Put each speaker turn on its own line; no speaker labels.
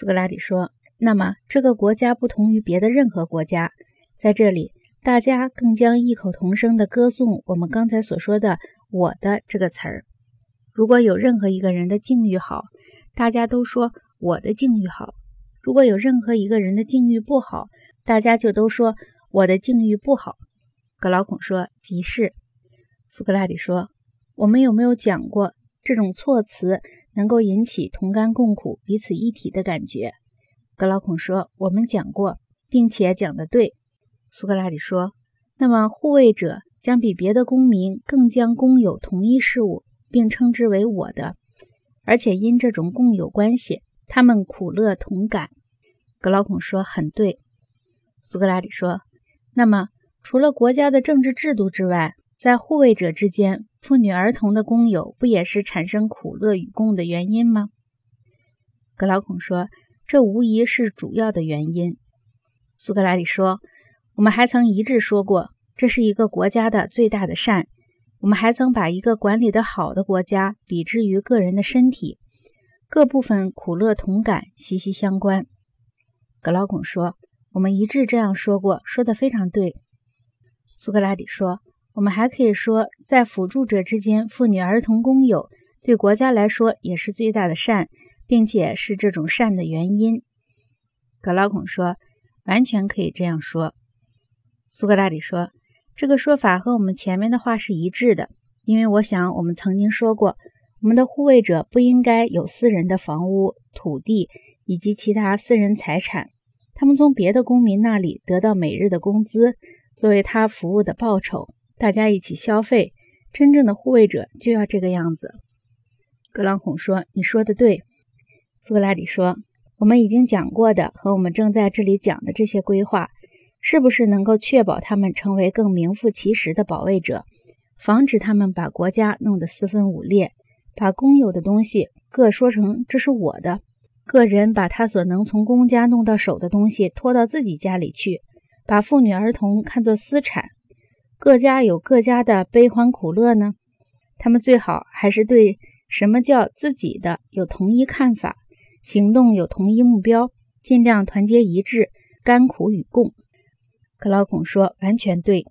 苏格拉底说：“那么这个国家不同于别的任何国家，在这里，大家更将异口同声地歌颂我们刚才所说的‘我的’这个词儿。如果有任何一个人的境遇好，大家都说我的境遇好；如果有任何一个人的境遇不好，大家就都说我的境遇不好。”格劳孔说：“即是。”苏格拉底说：“我们有没有讲过这种措辞？”能够引起同甘共苦、彼此一体的感觉。格劳孔说：“我们讲过，并且讲得对。”苏格拉底说：“那么护卫者将比别的公民更将共有同一事物，并称之为我的，而且因这种共有关系，他们苦乐同感。”格劳孔说：“很对。”苏格拉底说：“那么除了国家的政治制度之外，在护卫者之间。”妇女儿童的公有不也是产生苦乐与共的原因吗？格劳孔说：“这无疑是主要的原因。”苏格拉底说：“我们还曾一致说过，这是一个国家的最大的善。我们还曾把一个管理的好的国家比之于个人的身体，各部分苦乐同感，息息相关。”格劳孔说：“我们一致这样说过，说得非常对。”苏格拉底说。我们还可以说，在辅助者之间，妇女儿童公有对国家来说也是最大的善，并且是这种善的原因。格劳孔说：“完全可以这样说。”苏格拉底说：“这个说法和我们前面的话是一致的，因为我想我们曾经说过，我们的护卫者不应该有私人的房屋、土地以及其他私人财产，他们从别的公民那里得到每日的工资，作为他服务的报酬。”大家一起消费，真正的护卫者就要这个样子。格朗孔说：“你说的对。”苏格拉底说：“我们已经讲过的和我们正在这里讲的这些规划，是不是能够确保他们成为更名副其实的保卫者，防止他们把国家弄得四分五裂，把公有的东西各说成这是我的，个人把他所能从公家弄到手的东西拖到自己家里去，把妇女儿童看作私产？”各家有各家的悲欢苦乐呢，他们最好还是对什么叫自己的有同一看法，行动有同一目标，尽量团结一致，甘苦与共。克劳孔说：“完全对。”